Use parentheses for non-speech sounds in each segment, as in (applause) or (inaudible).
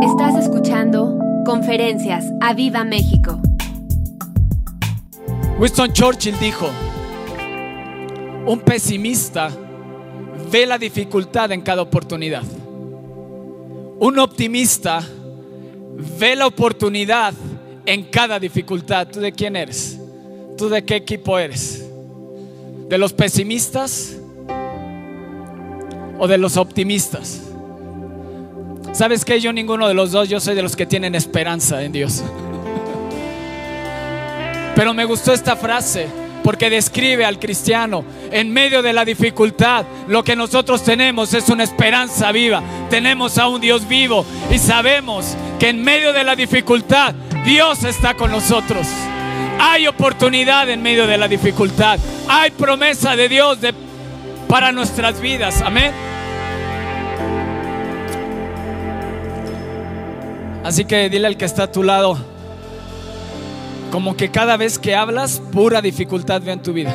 Estás escuchando Conferencias a Viva México. Winston Churchill dijo, un pesimista ve la dificultad en cada oportunidad. Un optimista ve la oportunidad en cada dificultad. ¿Tú de quién eres? ¿Tú de qué equipo eres? ¿De los pesimistas o de los optimistas? ¿Sabes qué? Yo ninguno de los dos, yo soy de los que tienen esperanza en Dios. Pero me gustó esta frase porque describe al cristiano en medio de la dificultad. Lo que nosotros tenemos es una esperanza viva. Tenemos a un Dios vivo y sabemos que en medio de la dificultad Dios está con nosotros. Hay oportunidad en medio de la dificultad. Hay promesa de Dios para nuestras vidas. Amén. Así que dile al que está a tu lado, como que cada vez que hablas, pura dificultad ve en tu vida.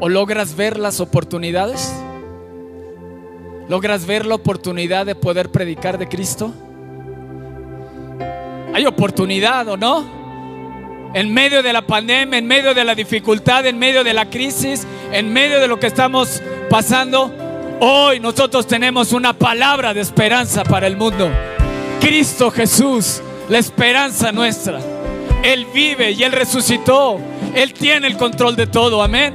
¿O logras ver las oportunidades? ¿Logras ver la oportunidad de poder predicar de Cristo? ¿Hay oportunidad o no? En medio de la pandemia, en medio de la dificultad, en medio de la crisis, en medio de lo que estamos pasando, hoy nosotros tenemos una palabra de esperanza para el mundo. Cristo Jesús, la esperanza nuestra. Él vive y Él resucitó. Él tiene el control de todo. Amén.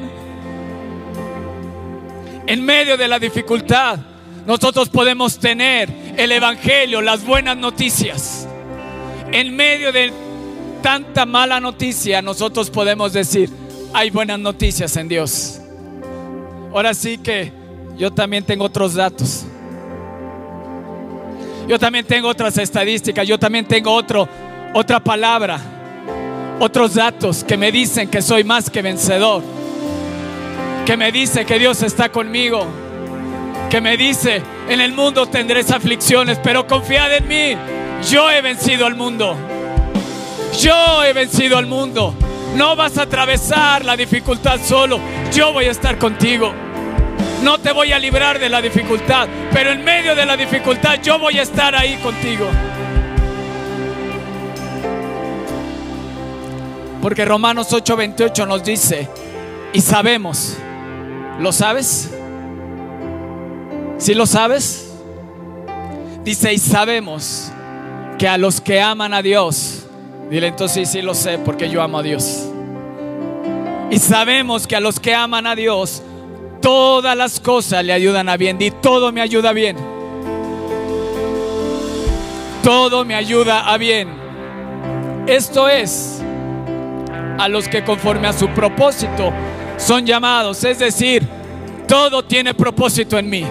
En medio de la dificultad, nosotros podemos tener el Evangelio, las buenas noticias. En medio de tanta mala noticia, nosotros podemos decir, hay buenas noticias en Dios. Ahora sí que yo también tengo otros datos. Yo también tengo otras estadísticas, yo también tengo otro, otra palabra, otros datos que me dicen que soy más que vencedor, que me dice que Dios está conmigo, que me dice, en el mundo tendréis aflicciones, pero confiad en mí, yo he vencido al mundo, yo he vencido al mundo, no vas a atravesar la dificultad solo, yo voy a estar contigo. No te voy a librar de la dificultad, pero en medio de la dificultad yo voy a estar ahí contigo. Porque Romanos 8:28 nos dice, y sabemos, ¿lo sabes? ¿Sí lo sabes? Dice, y sabemos que a los que aman a Dios, dile entonces sí lo sé porque yo amo a Dios. Y sabemos que a los que aman a Dios, todas las cosas le ayudan a bien. Y todo me ayuda bien. Todo me ayuda a bien. Esto es a los que conforme a su propósito son llamados. Es decir, todo tiene propósito en mí.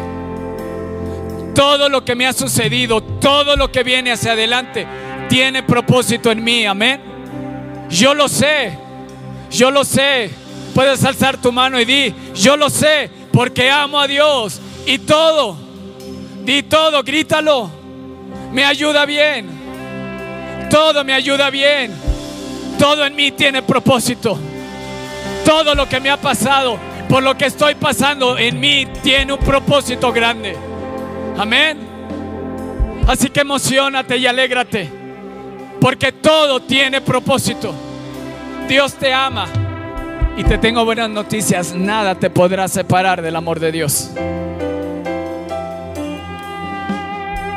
Todo lo que me ha sucedido, todo lo que viene hacia adelante, tiene propósito en mí. Amén. Yo lo sé. Yo lo sé. Puedes alzar tu mano y di, yo lo sé porque amo a Dios. Y todo, di todo, grítalo. Me ayuda bien. Todo me ayuda bien. Todo en mí tiene propósito. Todo lo que me ha pasado, por lo que estoy pasando en mí, tiene un propósito grande. Amén. Así que emocionate y alégrate. Porque todo tiene propósito. Dios te ama. Y te tengo buenas noticias, nada te podrá separar del amor de Dios.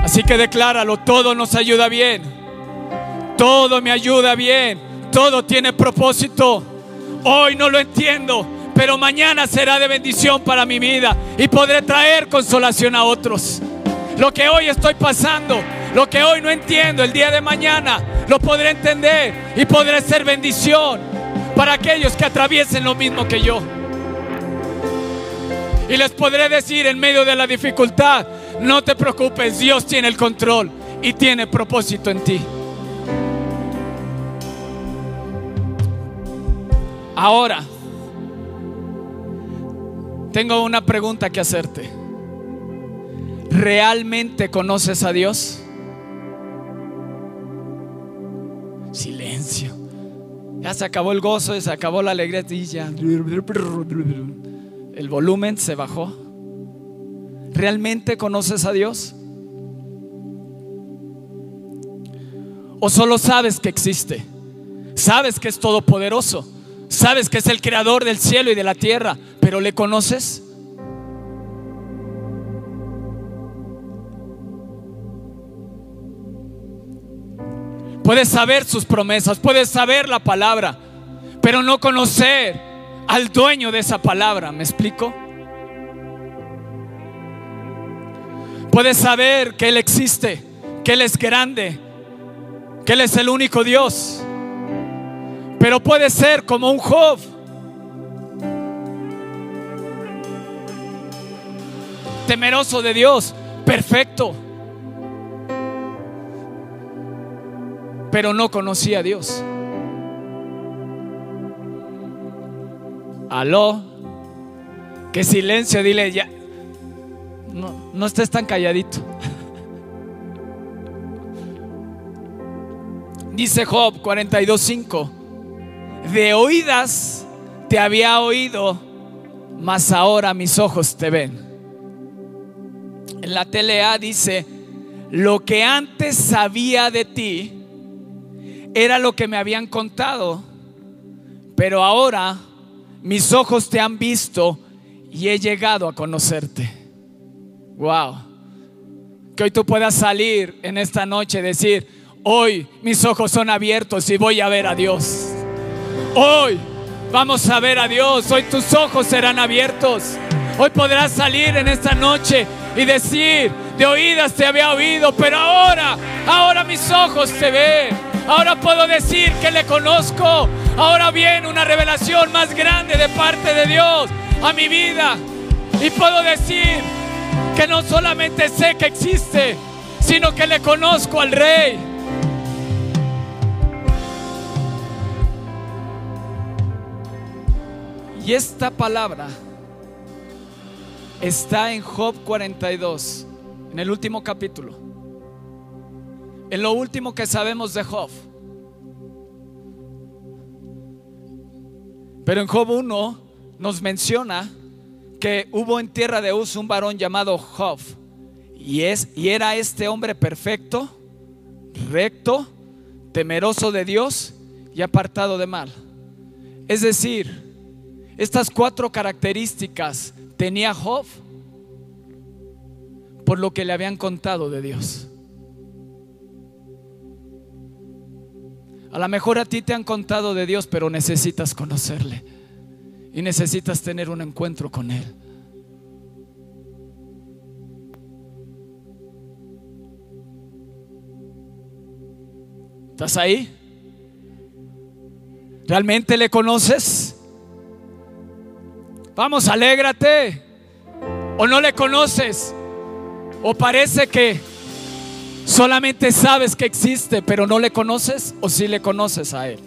Así que decláralo, todo nos ayuda bien. Todo me ayuda bien. Todo tiene propósito. Hoy no lo entiendo, pero mañana será de bendición para mi vida y podré traer consolación a otros. Lo que hoy estoy pasando, lo que hoy no entiendo, el día de mañana lo podré entender y podré ser bendición para aquellos que atraviesen lo mismo que yo. Y les podré decir en medio de la dificultad, no te preocupes, Dios tiene el control y tiene propósito en ti. Ahora, tengo una pregunta que hacerte. ¿Realmente conoces a Dios? Silencio. Ya se acabó el gozo, se acabó la alegría y ya. El volumen se bajó. ¿Realmente conoces a Dios? ¿O solo sabes que existe? Sabes que es todopoderoso. Sabes que es el creador del cielo y de la tierra, pero ¿le conoces? Puedes saber sus promesas, puedes saber la palabra, pero no conocer al dueño de esa palabra, ¿me explico? Puedes saber que Él existe, que Él es grande, que Él es el único Dios, pero puede ser como un Job. Temeroso de Dios, perfecto. Pero no conocía a Dios. Aló, qué silencio, dile ya. No, no estés tan calladito. (laughs) Dice Job 42:5, de oídas te había oído, mas ahora mis ojos te ven. En la TLA dice, lo que antes sabía de ti, era lo que me habían contado, pero ahora mis ojos te han visto y he llegado a conocerte. Wow. Que hoy tú puedas salir en esta noche y decir, hoy mis ojos son abiertos y voy a ver a Dios. Hoy vamos a ver a Dios, hoy tus ojos serán abiertos. Hoy podrás salir en esta noche y decir, de oídas te había oído, pero ahora, ahora mis ojos te ven. Ahora puedo decir que le conozco. Ahora viene una revelación más grande de parte de Dios a mi vida. Y puedo decir que no solamente sé que existe, sino que le conozco al Rey. Y esta palabra está en Job 42, en el último capítulo en lo último que sabemos de Job. Pero en Job 1 nos menciona que hubo en tierra de Uz un varón llamado Job. Y, es, y era este hombre perfecto, recto, temeroso de Dios y apartado de mal. Es decir, estas cuatro características tenía Job por lo que le habían contado de Dios. A lo mejor a ti te han contado de Dios, pero necesitas conocerle. Y necesitas tener un encuentro con Él. ¿Estás ahí? ¿Realmente le conoces? Vamos, alégrate. ¿O no le conoces? ¿O parece que Solamente sabes que existe, pero no le conoces o si le conoces a Él.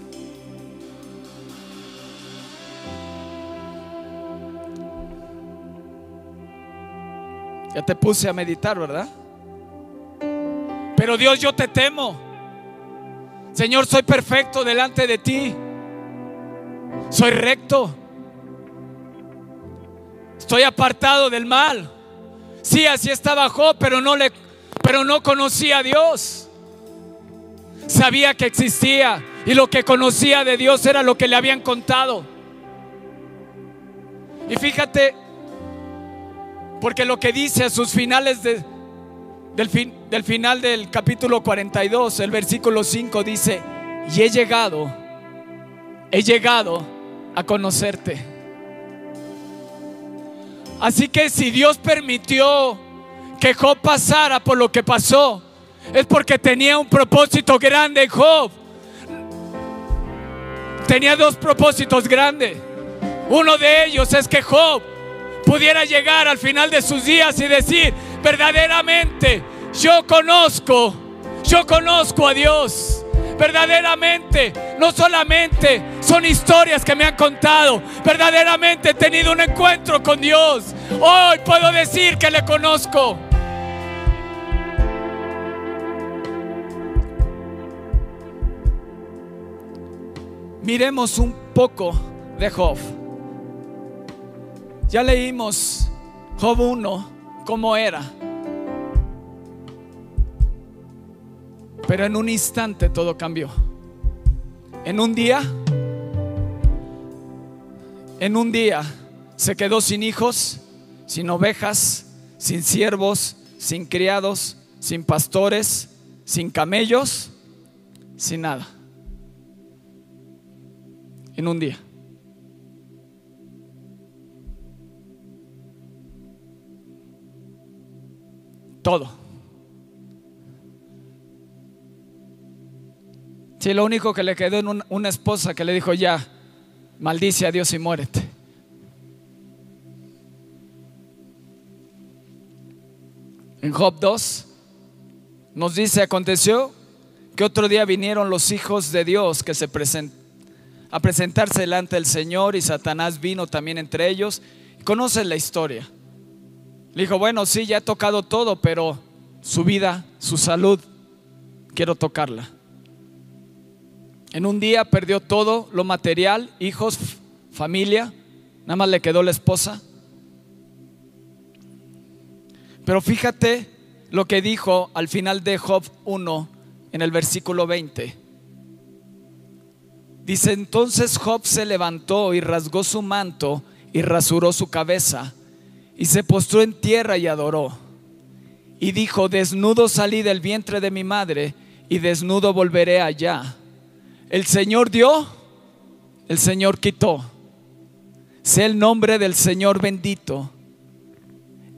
Ya te puse a meditar, ¿verdad? Pero Dios, yo te temo. Señor, soy perfecto delante de ti. Soy recto. Estoy apartado del mal. Sí, así estaba Job, pero no le pero no conocía a Dios. Sabía que existía y lo que conocía de Dios era lo que le habían contado. Y fíjate, porque lo que dice a sus finales del, del final del capítulo 42, el versículo 5 dice, y he llegado, he llegado a conocerte. Así que si Dios permitió que Job pasara por lo que pasó es porque tenía un propósito grande Job. Tenía dos propósitos grandes. Uno de ellos es que Job pudiera llegar al final de sus días y decir, verdaderamente, yo conozco, yo conozco a Dios. Verdaderamente, no solamente son historias que me han contado, verdaderamente he tenido un encuentro con Dios. Hoy puedo decir que le conozco. Miremos un poco de Job. Ya leímos Job 1, como era. Pero en un instante todo cambió. En un día, en un día se quedó sin hijos, sin ovejas, sin siervos, sin criados, sin pastores, sin camellos, sin nada. En un día. Todo. Si lo único que le quedó en una esposa que le dijo ya, maldice a Dios y muérete. En Job 2 nos dice, aconteció que otro día vinieron los hijos de Dios que se present a presentarse delante del Señor y Satanás vino también entre ellos. Conocen la historia. Le dijo, bueno, sí, ya he tocado todo, pero su vida, su salud, quiero tocarla. En un día perdió todo lo material, hijos, familia, nada más le quedó la esposa. Pero fíjate lo que dijo al final de Job 1 en el versículo 20. Dice, entonces Job se levantó y rasgó su manto y rasuró su cabeza y se postró en tierra y adoró. Y dijo, desnudo salí del vientre de mi madre y desnudo volveré allá. El Señor dio, el Señor quitó. Sea el nombre del Señor bendito.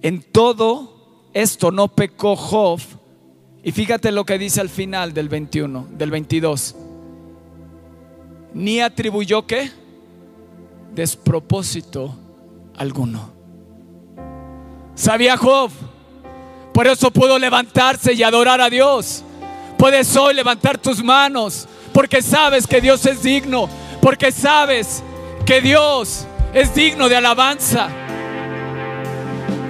En todo esto no pecó Job. Y fíjate lo que dice al final del 21, del 22. Ni atribuyó qué? Despropósito alguno. Sabía Job. Por eso pudo levantarse y adorar a Dios. Puedes hoy levantar tus manos porque sabes que Dios es digno, porque sabes que Dios es digno de alabanza.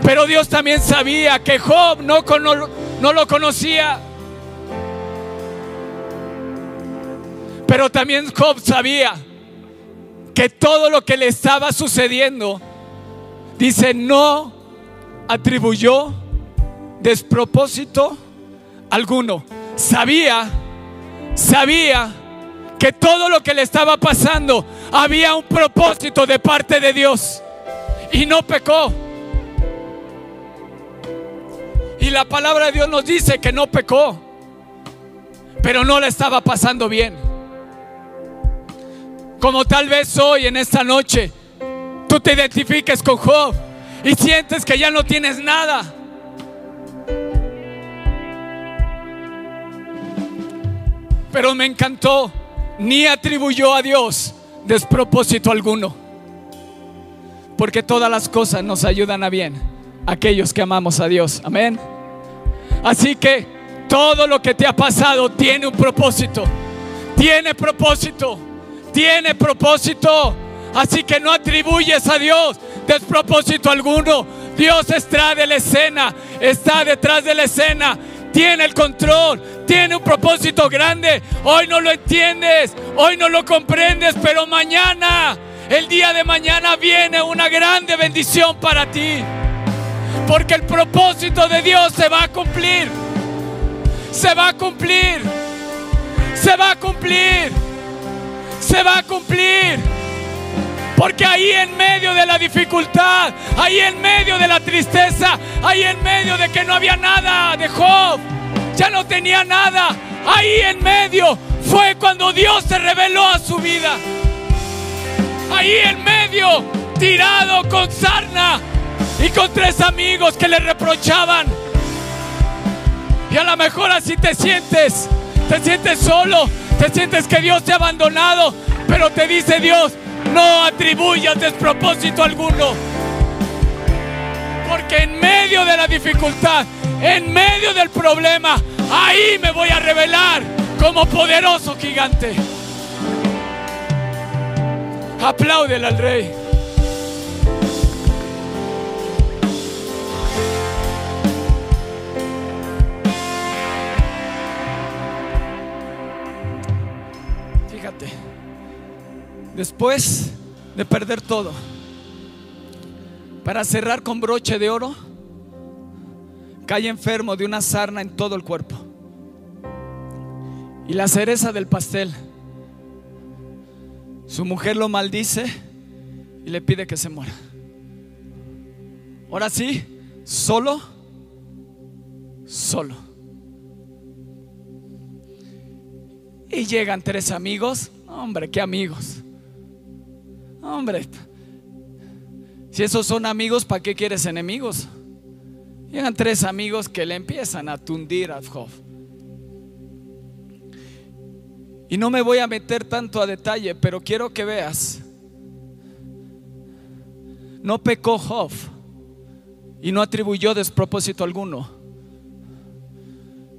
Pero Dios también sabía que Job no, lo conocía. Pero también Job sabía que todo lo que le estaba sucediendo, dice, no atribuyó despropósito alguno. Sabía, sabía que todo lo que le estaba pasando había un propósito de parte de Dios y no pecó. Y la palabra de Dios nos dice que no pecó, pero no le estaba pasando bien. Como tal vez hoy, en esta noche, tú te identifiques con Job y sientes que ya no tienes nada. Pero me encantó, ni atribuyó a Dios despropósito alguno. Porque todas las cosas nos ayudan a bien, aquellos que amamos a Dios. Amén. Así que todo lo que te ha pasado tiene un propósito. Tiene propósito. Tiene propósito. Así que no atribuyes a Dios despropósito alguno. Dios está de la escena, está detrás de la escena, tiene el control, tiene un propósito grande. Hoy no lo entiendes, hoy no lo comprendes, pero mañana, el día de mañana viene una grande bendición para ti. Porque el propósito de Dios se va a cumplir. Se va a cumplir. Se va a cumplir. Se va a cumplir. Porque ahí en medio de la dificultad, ahí en medio de la tristeza, ahí en medio de que no había nada de Job, ya no tenía nada, ahí en medio fue cuando Dios se reveló a su vida. Ahí en medio, tirado con sarna, y con tres amigos que le reprochaban. Y a lo mejor así te sientes, te sientes solo, te sientes que Dios te ha abandonado, pero te dice Dios, no atribuyas despropósito alguno. Porque en medio de la dificultad, en medio del problema, ahí me voy a revelar como poderoso gigante. Apláudele al rey. Después de perder todo, para cerrar con broche de oro, cae enfermo de una sarna en todo el cuerpo. Y la cereza del pastel, su mujer lo maldice y le pide que se muera. Ahora sí, solo, solo. Y llegan tres amigos. Hombre, qué amigos. Hombre, si esos son amigos, ¿para qué quieres enemigos? Llegan tres amigos que le empiezan a tundir a Job. Y no me voy a meter tanto a detalle, pero quiero que veas. No pecó Job y no atribuyó despropósito alguno.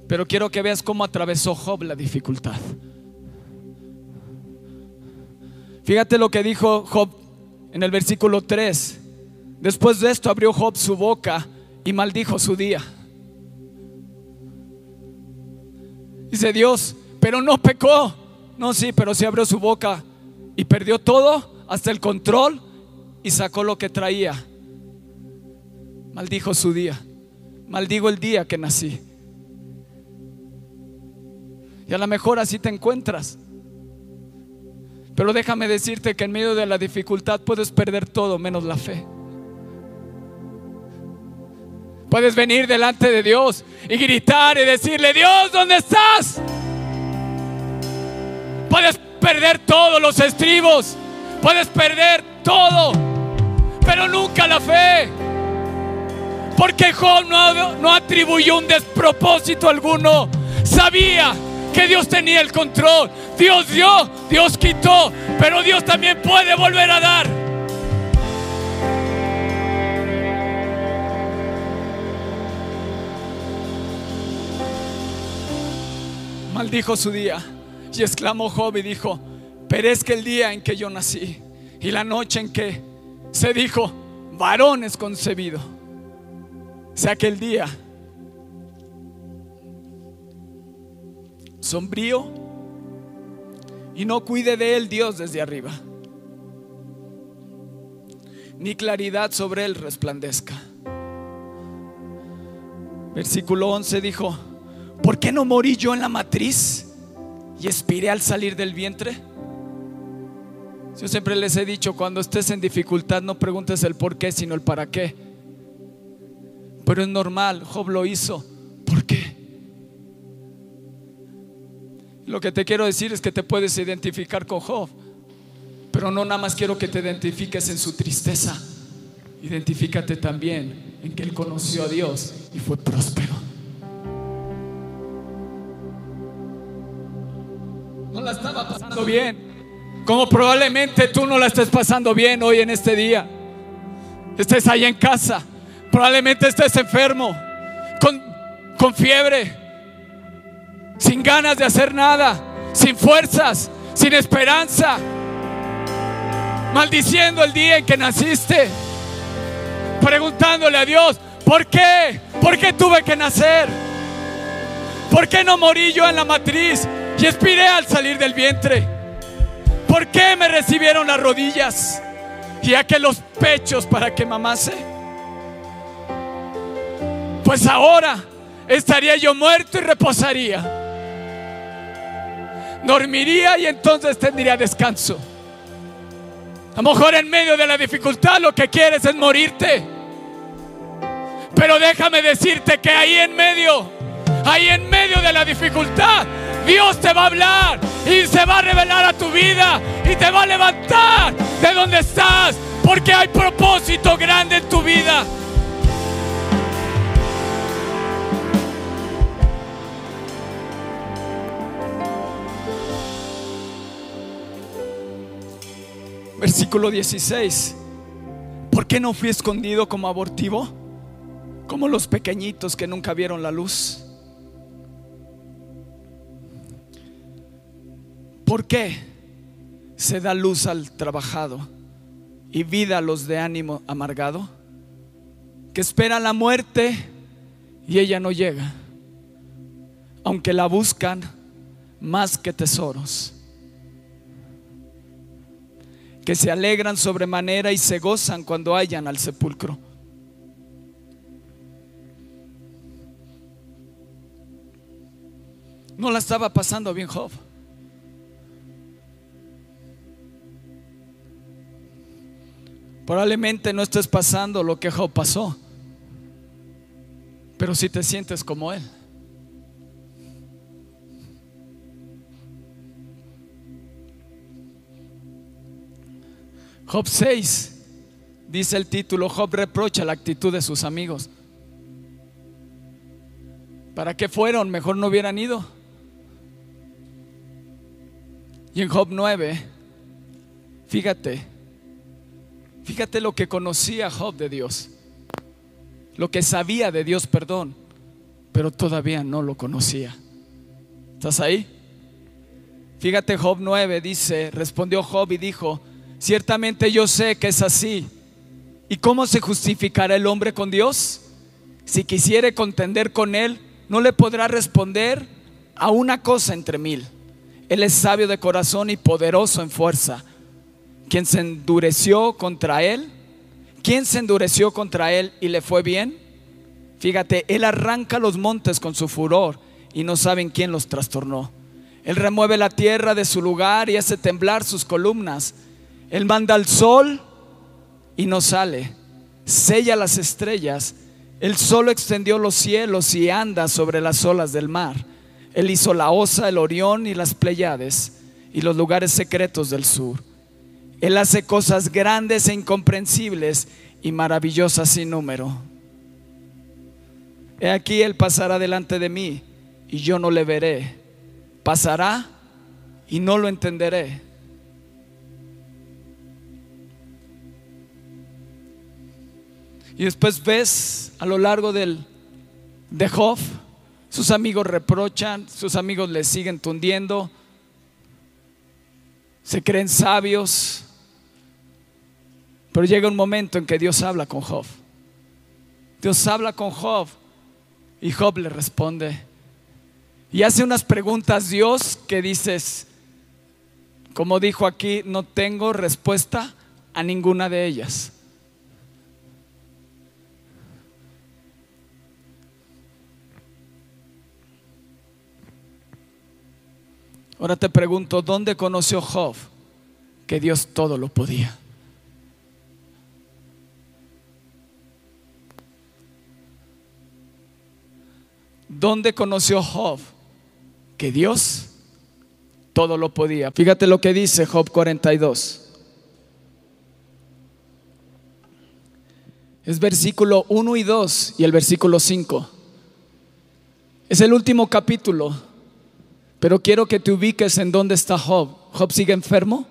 Pero quiero que veas cómo atravesó Job la dificultad. Fíjate lo que dijo Job en el versículo 3. Después de esto abrió Job su boca y maldijo su día. Dice Dios, pero no pecó. No, sí, pero sí abrió su boca y perdió todo, hasta el control, y sacó lo que traía. Maldijo su día. Maldigo el día que nací. Y a lo mejor así te encuentras. Pero déjame decirte que en medio de la dificultad puedes perder todo menos la fe. Puedes venir delante de Dios y gritar y decirle, Dios, ¿dónde estás? Puedes perder todos los estribos, puedes perder todo, pero nunca la fe. Porque Job no, no atribuyó un despropósito alguno. Sabía que Dios tenía el control. Dios dio, Dios quitó, pero Dios también puede volver a dar. Maldijo su día y exclamó Job y dijo, perezca el día en que yo nací y la noche en que se dijo, varón es concebido. sea que el día sombrío y no cuide de él Dios desde arriba, ni claridad sobre él resplandezca. Versículo 11 dijo, ¿por qué no morí yo en la matriz y expiré al salir del vientre? Yo siempre les he dicho, cuando estés en dificultad no preguntes el por qué, sino el para qué. Pero es normal, Job lo hizo. Lo que te quiero decir es que te puedes identificar con Job, pero no nada más quiero que te identifiques en su tristeza. Identifícate también en que él conoció a Dios y fue próspero. No la estaba pasando bien, como probablemente tú no la estés pasando bien hoy en este día. Estés ahí en casa, probablemente estés enfermo, con, con fiebre sin ganas de hacer nada, sin fuerzas, sin esperanza, maldiciendo el día en que naciste, preguntándole a Dios, ¿por qué? ¿Por qué tuve que nacer? ¿Por qué no morí yo en la matriz y expiré al salir del vientre? ¿Por qué me recibieron las rodillas y aquellos pechos para que mamase? Pues ahora estaría yo muerto y reposaría dormiría y entonces tendría descanso. A lo mejor en medio de la dificultad lo que quieres es morirte. Pero déjame decirte que ahí en medio, ahí en medio de la dificultad, Dios te va a hablar y se va a revelar a tu vida y te va a levantar de donde estás, porque hay propósito grande en tu vida. Versículo 16. ¿Por qué no fui escondido como abortivo? Como los pequeñitos que nunca vieron la luz. ¿Por qué se da luz al trabajado y vida a los de ánimo amargado? Que esperan la muerte y ella no llega, aunque la buscan más que tesoros que se alegran sobremanera y se gozan cuando hallan al sepulcro. No la estaba pasando bien Job. Probablemente no estés pasando lo que Job pasó, pero si te sientes como él. Job 6, dice el título, Job reprocha la actitud de sus amigos. ¿Para qué fueron? Mejor no hubieran ido. Y en Job 9, fíjate, fíjate lo que conocía Job de Dios, lo que sabía de Dios, perdón, pero todavía no lo conocía. ¿Estás ahí? Fíjate, Job 9 dice, respondió Job y dijo, Ciertamente yo sé que es así. ¿Y cómo se justificará el hombre con Dios? Si quisiere contender con Él, no le podrá responder a una cosa entre mil. Él es sabio de corazón y poderoso en fuerza. ¿Quién se endureció contra Él? ¿Quién se endureció contra Él y le fue bien? Fíjate, Él arranca los montes con su furor y no saben quién los trastornó. Él remueve la tierra de su lugar y hace temblar sus columnas. Él manda al sol y no sale. Sella las estrellas. Él solo extendió los cielos y anda sobre las olas del mar. Él hizo la osa, el orión y las Pleiades y los lugares secretos del sur. Él hace cosas grandes e incomprensibles y maravillosas sin número. He aquí Él pasará delante de mí y yo no le veré. Pasará y no lo entenderé. Y después ves a lo largo del, de Job, sus amigos reprochan, sus amigos le siguen tundiendo, se creen sabios, pero llega un momento en que Dios habla con Job. Dios habla con Job y Job le responde. Y hace unas preguntas Dios que dices, como dijo aquí, no tengo respuesta a ninguna de ellas. Ahora te pregunto, ¿dónde conoció Job que Dios todo lo podía? ¿Dónde conoció Job que Dios todo lo podía? Fíjate lo que dice Job 42. Es versículo 1 y 2 y el versículo 5. Es el último capítulo pero quiero que te ubiques en dónde está Job. ¿Job sigue enfermo?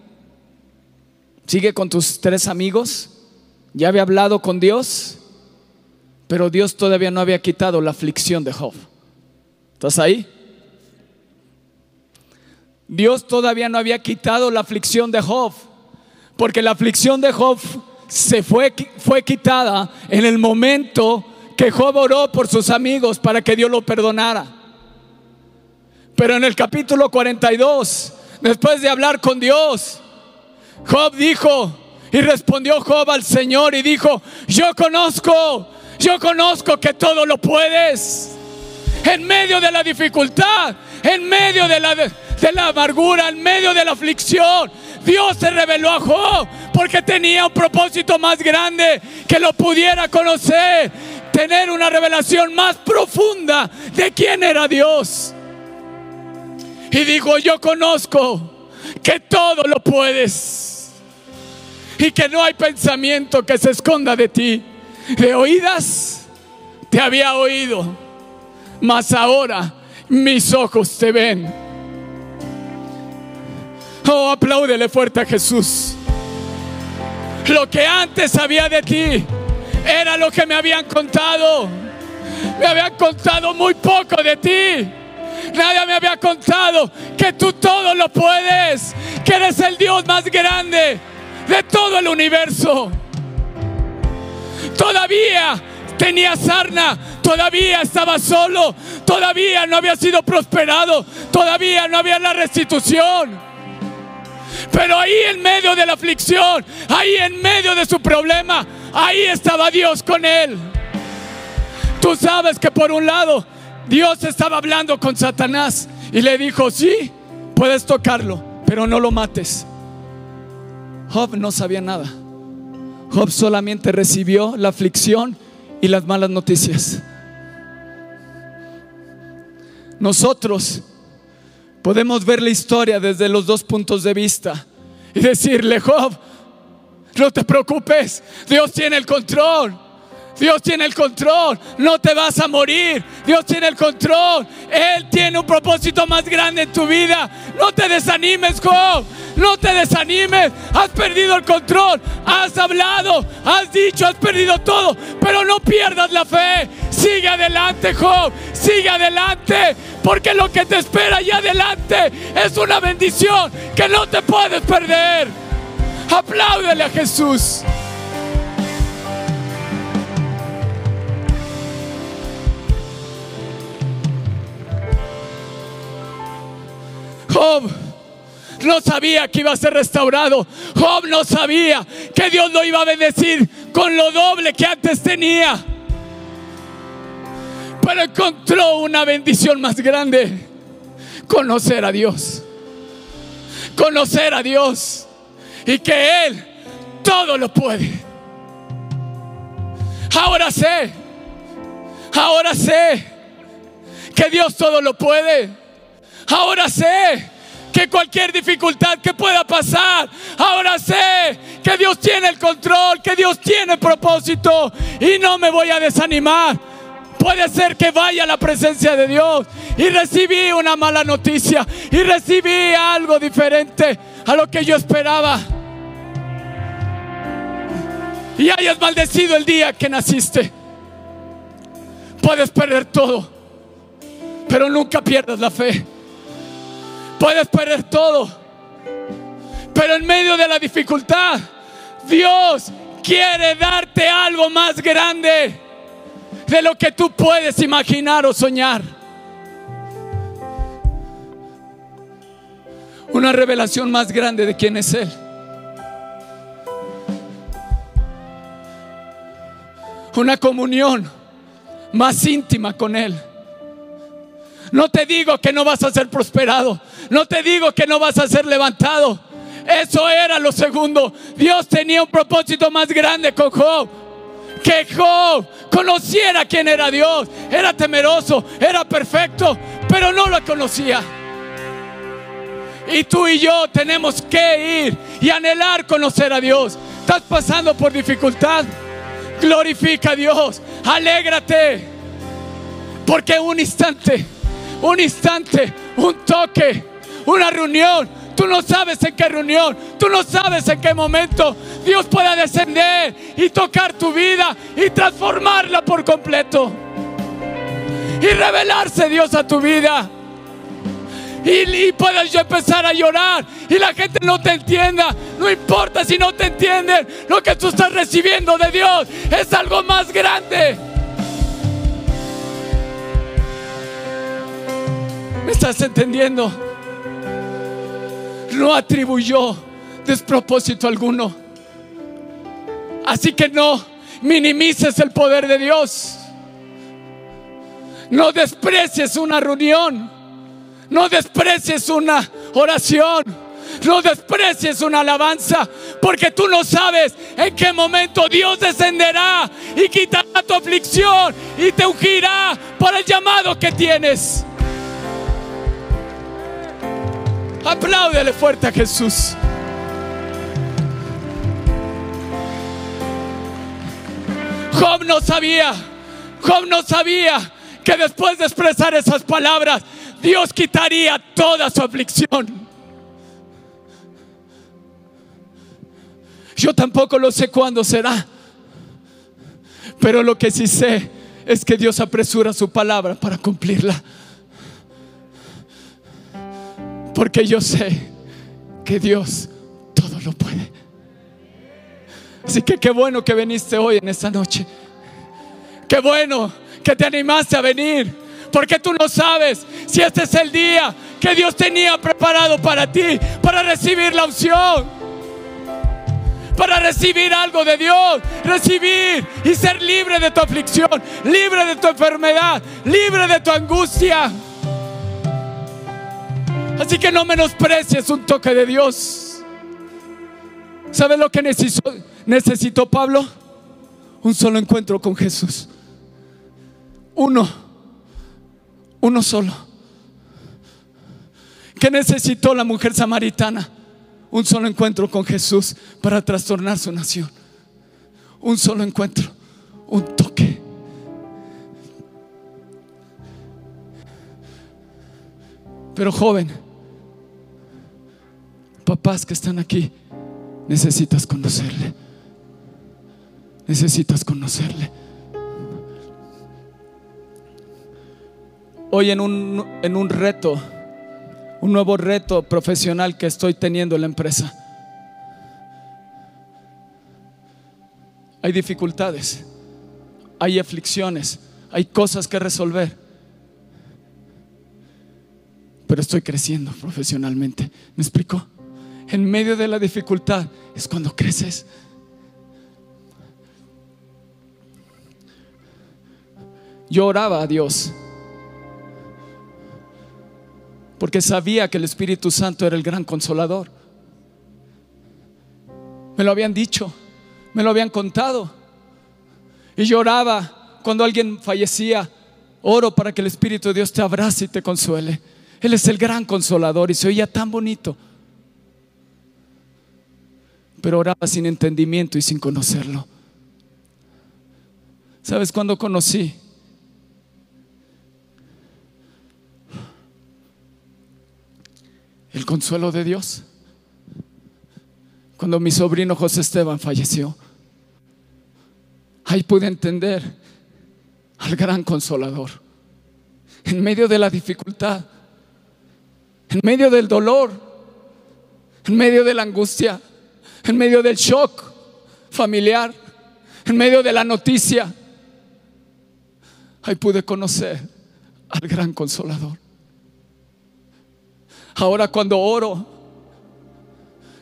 ¿Sigue con tus tres amigos? ¿Ya había hablado con Dios? Pero Dios todavía no había quitado la aflicción de Job. ¿Estás ahí? Dios todavía no había quitado la aflicción de Job. Porque la aflicción de Job se fue, fue quitada en el momento que Job oró por sus amigos para que Dios lo perdonara. Pero en el capítulo 42, después de hablar con Dios, Job dijo, y respondió Job al Señor y dijo, yo conozco, yo conozco que todo lo puedes. En medio de la dificultad, en medio de la, de, la amargura, en medio de la aflicción, Dios se reveló a Job porque tenía un propósito más grande que lo pudiera conocer, tener una revelación más profunda de quién era Dios. Y dijo, yo conozco que todo lo puedes. Y que no hay pensamiento que se esconda de ti. De oídas te había oído, mas ahora mis ojos te ven. Oh, apláudele fuerte a Jesús. Lo que antes sabía de ti era lo que me habían contado. Me habían contado muy poco de ti. Nadie me había contado que tú todo lo puedes, que eres el Dios más grande de todo el universo. Todavía tenía sarna, todavía estaba solo, todavía no había sido prosperado, todavía no había la restitución. Pero ahí en medio de la aflicción, ahí en medio de su problema, ahí estaba Dios con él. Tú sabes que por un lado Dios estaba hablando con Satanás Y le dijo, sí, puedes tocarlo, pero no lo mates. Job no sabía nada. Job solamente recibió la aflicción y las malas noticias. Nosotros podemos ver la historia desde los dos puntos de vista y decirle, Job, no te preocupes, Dios tiene el control. Dios tiene el control, no te vas a morir. Dios tiene el control. Él tiene un propósito más grande en tu vida. No te desanimes, Job. No te desanimes. Has perdido el control. Has hablado, has dicho, has perdido todo. Pero no pierdas la fe. Sigue adelante, Job. Sigue adelante. Porque lo que te espera allá adelante es una bendición que no te puedes perder. Apláudele a Jesús. Job no sabía que iba a ser restaurado. Job no sabía que Dios lo iba a bendecir con lo doble que antes tenía. Pero encontró una bendición más grande. Conocer a Dios. Conocer a Dios. Y que Él todo lo puede. Ahora sé. Ahora sé que Dios todo lo puede. Ahora sé que cualquier dificultad que pueda pasar, ahora sé que Dios tiene el control, que Dios tiene propósito y no me voy a desanimar. Puede ser que vaya a la presencia de Dios y recibí una mala noticia y recibí algo diferente a lo que yo esperaba. Y hayas maldecido el día que naciste. Puedes perder todo, pero nunca pierdas la fe. Puedes perder todo. Pero en medio de la dificultad, Dios quiere darte algo más grande de lo que tú puedes imaginar o soñar. Una revelación más grande de quién es Él. Una comunión más íntima con Él. No te digo que no vas a ser prosperado. No te digo que no vas a ser levantado. Eso era lo segundo. Dios tenía un propósito más grande con Job. Que Job conociera quién era Dios. Era temeroso, era perfecto, pero no lo conocía. Y tú y yo tenemos que ir y anhelar conocer a Dios. Estás pasando por dificultad. Glorifica a Dios. Alégrate. Porque un instante, un instante, un toque una reunión. Tú no sabes en qué reunión, tú no sabes en qué momento Dios pueda descender y tocar tu vida y transformarla por completo. Y revelarse Dios a tu vida. Y, y puedas yo empezar a llorar y la gente no te entienda. No importa si no te entienden. Lo que tú estás recibiendo de Dios es algo más grande. ¿Me estás entendiendo? no atribuyó despropósito alguno. Así que no minimices el poder de Dios. No desprecies una reunión. No desprecies una oración. No desprecies una alabanza. Porque tú no sabes en qué momento Dios descenderá y quitará tu aflicción y te ungirá por el llamado que tienes. Apláudele fuerte a Jesús. Job no sabía, Job no sabía que después de expresar esas palabras, Dios quitaría toda su aflicción. Yo tampoco lo sé cuándo será, pero lo que sí sé es que Dios apresura su palabra para cumplirla. Porque yo sé que Dios todo lo puede. Así que qué bueno que viniste hoy en esta noche. Qué bueno que te animaste a venir. Porque tú no sabes si este es el día que Dios tenía preparado para ti, para recibir la unción, para recibir algo de Dios, recibir y ser libre de tu aflicción, libre de tu enfermedad, libre de tu angustia. Así que no menosprecies un toque de Dios. ¿Sabes lo que necesitó, Pablo? Un solo encuentro con Jesús. Uno. Uno solo. ¿Qué necesitó la mujer samaritana? Un solo encuentro con Jesús para trastornar su nación. Un solo encuentro. Un toque. Pero joven, papás que están aquí, necesitas conocerle. Necesitas conocerle. Hoy en un, en un reto, un nuevo reto profesional que estoy teniendo en la empresa, hay dificultades, hay aflicciones, hay cosas que resolver. Pero estoy creciendo profesionalmente. ¿Me explico? En medio de la dificultad es cuando creces. Yo oraba a Dios porque sabía que el Espíritu Santo era el gran consolador. Me lo habían dicho, me lo habían contado. Y lloraba cuando alguien fallecía. Oro para que el Espíritu de Dios te abrace y te consuele. Él es el gran consolador y se oía tan bonito. Pero oraba sin entendimiento y sin conocerlo. ¿Sabes cuándo conocí? El consuelo de Dios. Cuando mi sobrino José Esteban falleció. Ahí pude entender al gran consolador. En medio de la dificultad en medio del dolor, en medio de la angustia, en medio del shock familiar, en medio de la noticia, ahí pude conocer al gran consolador. Ahora cuando oro,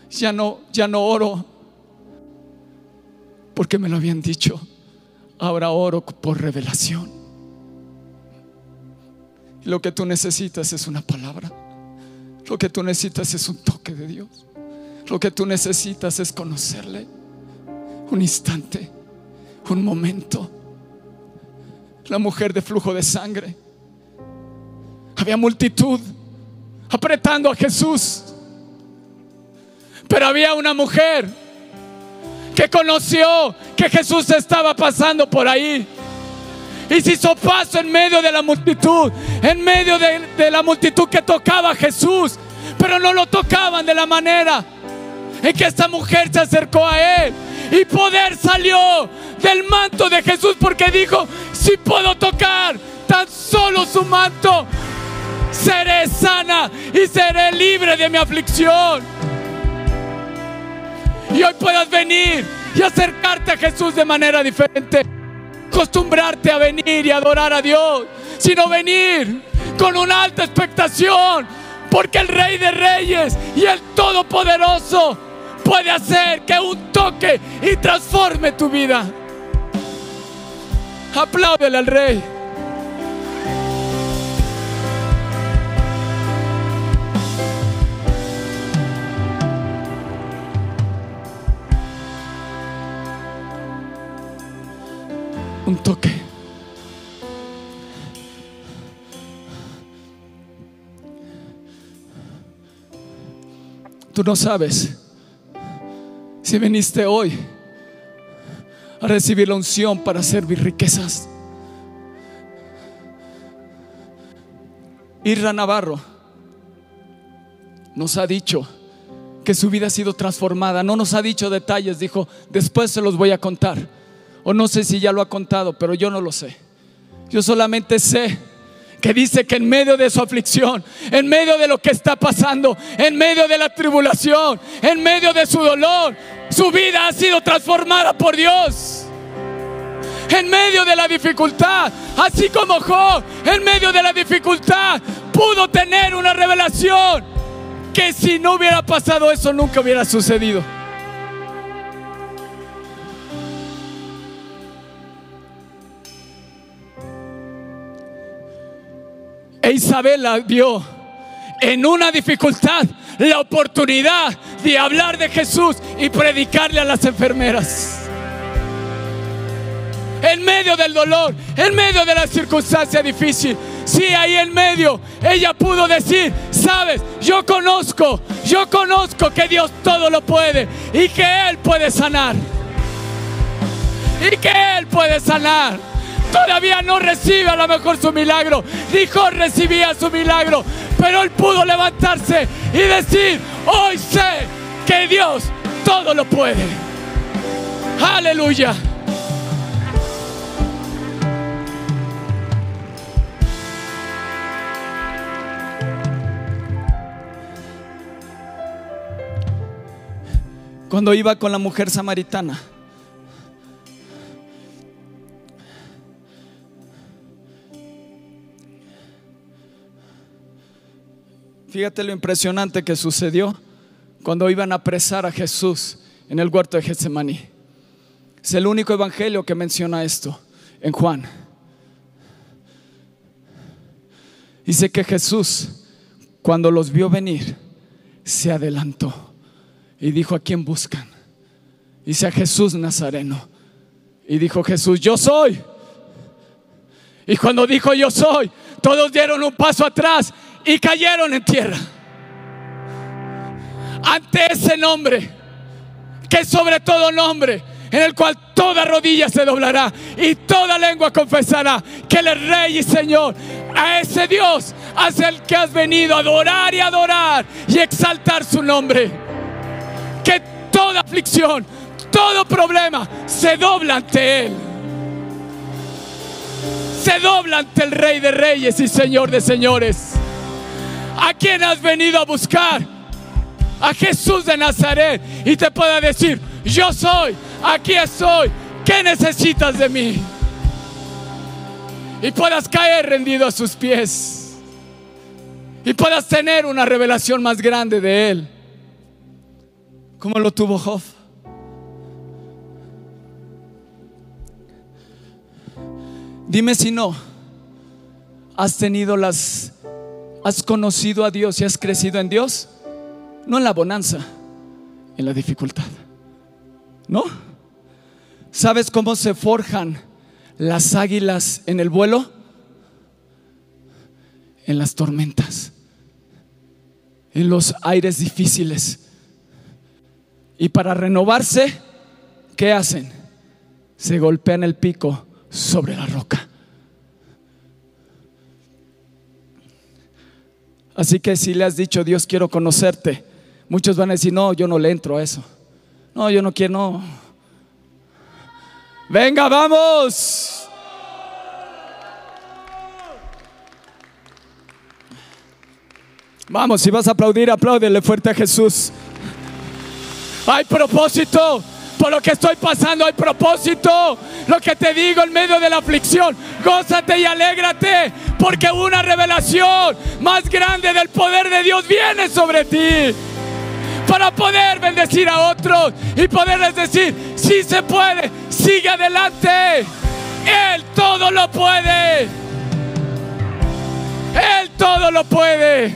ya no, ya no oro porque me lo habían dicho. Ahora oro por revelación. Lo que tú necesitas es una palabra. Lo que tú necesitas es un toque de Dios. Lo que tú necesitas es conocerle. Un instante, un momento. La mujer de flujo de sangre. Había multitud apretando a Jesús. Pero había una mujer que conoció que Jesús estaba pasando por ahí y se hizo paso en medio de la multitud, en medio de, la multitud que tocaba a Jesús, pero no lo tocaban de la manera en que esta mujer se acercó a él. Y poder salió del manto de Jesús porque dijo, si puedo tocar tan solo su manto, seré sana y seré libre de mi aflicción. Y hoy puedas venir y acercarte a Jesús de manera diferente acostumbrarte a venir y adorar a Dios, sino venir con una alta expectación, porque el Rey de Reyes y el Todopoderoso puede hacer que un toque y transforme tu vida. Apláudele al Rey. un toque. Tú no sabes si viniste hoy a recibir la unción para servir riquezas. Irra Navarro nos ha dicho que su vida ha sido transformada. No nos ha dicho detalles, dijo, después se los voy a contar. O no sé si ya lo ha contado, pero yo no lo sé. Yo solamente sé que dice que en medio de su aflicción, en medio de lo que está pasando, en medio de la tribulación, en medio de su dolor, su vida ha sido transformada por Dios. En medio de la dificultad, así como Job, en medio de la dificultad, pudo tener una revelación que si no hubiera pasado eso nunca hubiera sucedido. E Isabel la vio en una dificultad la oportunidad de hablar de Jesús y predicarle a las enfermeras. En medio del dolor, en medio de la circunstancia difícil, sí, ahí en medio, ella pudo decir, sabes, yo conozco, yo conozco que Dios todo lo puede y que Él puede sanar. Y que Él puede sanar todavía no recibe a lo mejor su milagro. Dijo recibía su milagro, pero él pudo levantarse y decir, hoy sé que Dios todo lo puede. Aleluya. Cuando iba con la mujer samaritana, Fíjate lo impresionante que sucedió cuando iban a apresar a Jesús en el huerto de Getsemaní. Es el único evangelio que menciona esto en Juan. Dice que Jesús, cuando los vio venir, se adelantó y dijo, ¿a quién buscan? Dice a Jesús Nazareno. Y dijo Jesús, yo soy. Y cuando dijo yo soy, todos dieron un paso atrás y cayeron en tierra. Ante ese nombre, que sobre todo nombre, en el cual toda rodilla se doblará y toda lengua confesará que es Rey y Señor. A ese Dios hacia el que has venido a adorar y adorar y exaltar su nombre. Que toda aflicción, todo problema se dobla ante Él. Se dobla ante el Rey de Reyes y Señor de Señores. ¿A quién has venido a buscar? A Jesús de Nazaret. Y te pueda decir, yo soy, aquí estoy. ¿Qué necesitas de mí? Y puedas caer rendido a sus pies. Y puedas tener una revelación más grande de Él. Como lo tuvo Job. Dime si no has tenido las ¿Has conocido a Dios y has crecido en Dios? No en la bonanza, en la dificultad. ¿No? ¿Sabes cómo se forjan las águilas en el vuelo? En las tormentas, en los aires difíciles. Y para renovarse, ¿qué hacen? Se golpean el pico sobre la roca. Así que si le has dicho, Dios, quiero conocerte, muchos van a decir, no, yo no le entro a eso. No, yo no quiero, no. Venga, vamos. Vamos, si vas a aplaudir, apláudele fuerte a Jesús. Hay propósito. Por lo que estoy pasando hay propósito. Lo que te digo en medio de la aflicción, gózate y alégrate, porque una revelación más grande del poder de Dios viene sobre ti. Para poder bendecir a otros y poderles decir, si se puede, sigue adelante. Él todo lo puede. Él todo lo puede.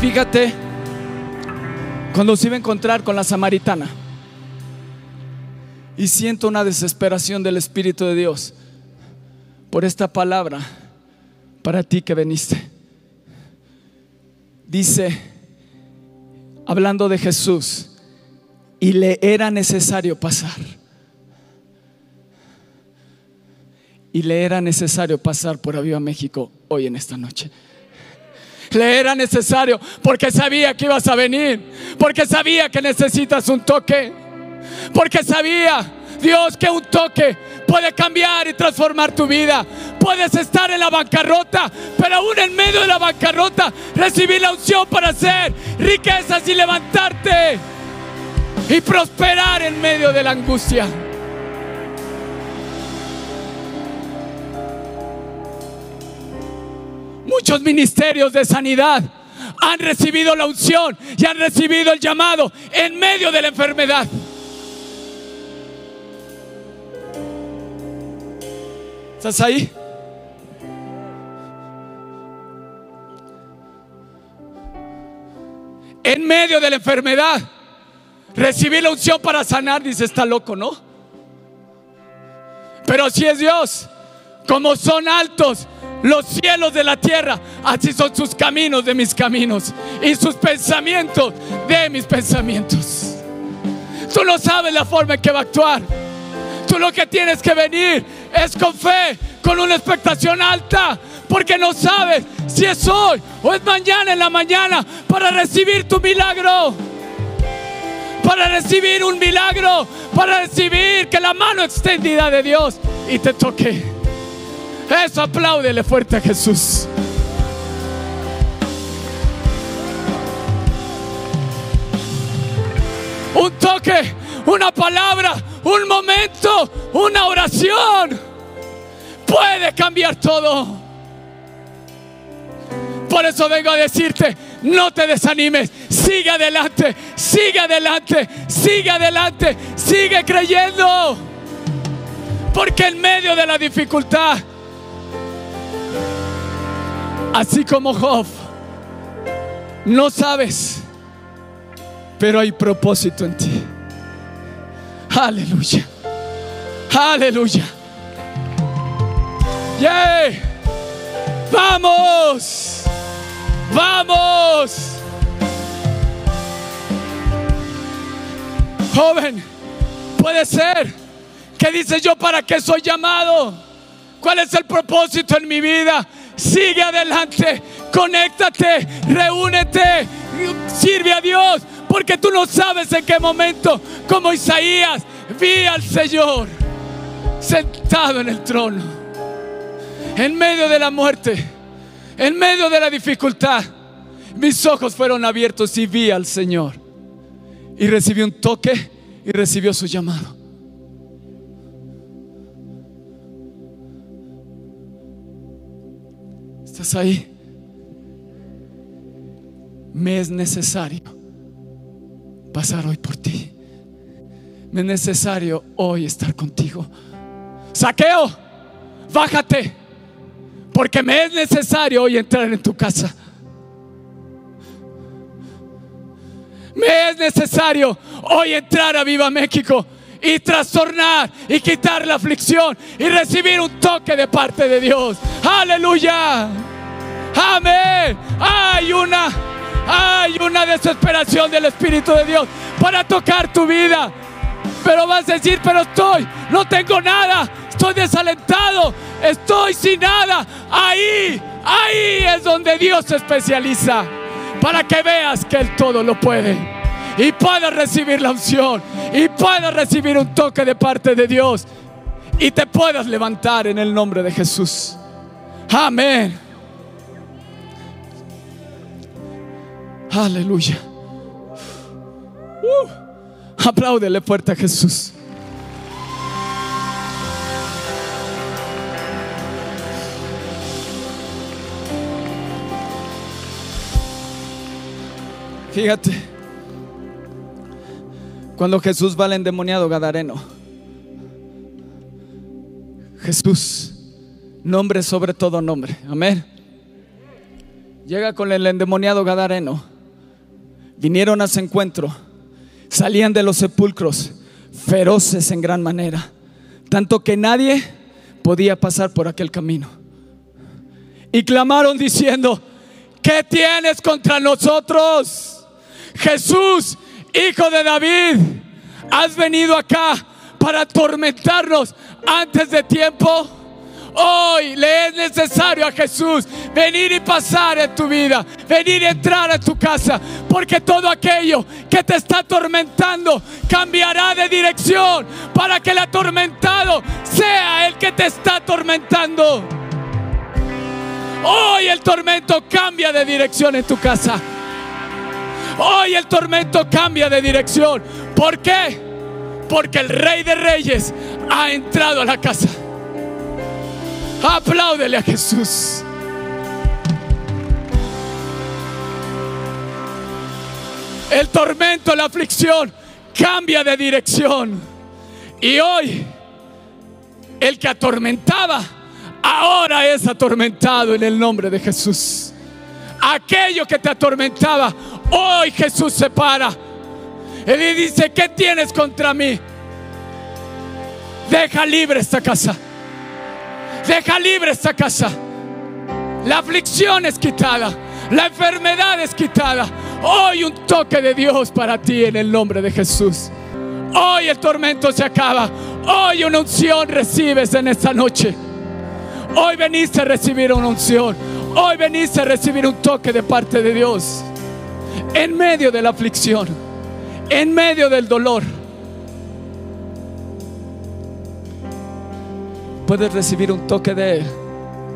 Fíjate, cuando se iba a encontrar con la samaritana y siento una desesperación del Espíritu de Dios por esta palabra para ti que veniste. Dice, hablando de Jesús, y le era necesario pasar. Y le era necesario pasar por Aviva México hoy en esta noche. Le era necesario porque sabía que ibas a venir, porque sabía que necesitas un toque, porque sabía Dios que un toque puede cambiar y transformar tu vida. Puedes estar en la bancarrota, pero aún en medio de la bancarrota recibir la unción para hacer riquezas y levantarte y prosperar en medio de la angustia. Muchos ministerios de sanidad han recibido la unción y han recibido el llamado en medio de la enfermedad. ¿Estás ahí? En medio de la enfermedad, recibí la unción para sanar, dice, está loco, ¿no? Pero si es Dios, como son altos, los cielos de la tierra, así son sus caminos de mis caminos y sus pensamientos de mis pensamientos. Tú no sabes la forma en que va a actuar. Tú lo que tienes que venir es con fe, con una expectación alta, porque no sabes si es hoy o es mañana en la mañana para recibir tu milagro. Para recibir un milagro, para recibir que la mano extendida de Dios y te toque. Eso apláudele fuerte a Jesús. Un toque, una palabra, un momento, una oración puede cambiar todo. Por eso vengo a decirte, no te desanimes, sigue adelante, sigue adelante, sigue adelante, sigue creyendo. Porque en medio de la dificultad, así como Job, no sabes, pero hay propósito en ti. Aleluya. Aleluya. ¡Yay! ¡Vamos! ¡Vamos! Joven, puede ser que dices yo para qué soy llamado. ¿Cuál es el propósito en mi vida? Sigue adelante, conéctate, reúnete, sirve a Dios, porque tú no sabes en qué momento, como Isaías, vi al Señor sentado en el trono, en medio de la muerte en medio de la dificultad, mis ojos fueron abiertos y vi al Señor. Y recibí un toque y recibió su llamado. ¿Estás ahí? Me es necesario pasar hoy por ti. Me es necesario hoy estar contigo. Saqueo, bájate porque me es necesario hoy entrar en tu casa. Me es necesario hoy entrar a Viva México y trastornar y quitar la aflicción y recibir un toque de parte de Dios. Aleluya. Amén. Hay una hay una desesperación del Espíritu de Dios para tocar tu vida. Pero vas a decir, pero estoy, no tengo nada, estoy desalentado, estoy sin nada. Ahí, ahí es donde Dios se especializa. Para que veas que Él todo lo puede. Y puedas recibir la unción. Y puedas recibir un toque de parte de Dios. Y te puedas levantar en el nombre de Jesús. Amén. Aleluya. Uh, apláudele fuerte a Jesús. Fíjate, cuando Jesús va al endemoniado Gadareno, Jesús, nombre sobre todo nombre, amén. Llega con el endemoniado Gadareno, vinieron a su encuentro, salían de los sepulcros, feroces en gran manera, tanto que nadie podía pasar por aquel camino. Y clamaron diciendo, ¿qué tienes contra nosotros? Jesús, hijo de David, has venido acá para atormentarnos antes de tiempo. Hoy le es necesario a Jesús venir y pasar en tu vida, venir y entrar en tu casa, porque todo aquello que te está atormentando cambiará de dirección para que el atormentado sea el que te está atormentando. Hoy el tormento cambia de dirección en tu casa. Hoy el tormento cambia de dirección. ¿Por qué? Porque el rey de reyes ha entrado a la casa. Apláudele a Jesús. El tormento, la aflicción cambia de dirección. Y hoy el que atormentaba, ahora es atormentado en el nombre de Jesús. Aquello que te atormentaba, Hoy Jesús se para. Él dice, ¿qué tienes contra mí? Deja libre esta casa. Deja libre esta casa. La aflicción es quitada. La enfermedad es quitada. Hoy un toque de Dios para ti en el nombre de Jesús. Hoy el tormento se acaba. Hoy una unción recibes en esta noche. Hoy veniste a recibir una unción. Hoy veniste a recibir un toque de parte de Dios. En medio de la aflicción. En medio del dolor. Puedes recibir un toque de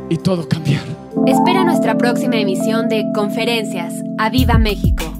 y todo cambiar. Espera nuestra próxima emisión de Conferencias. ¡A Viva México!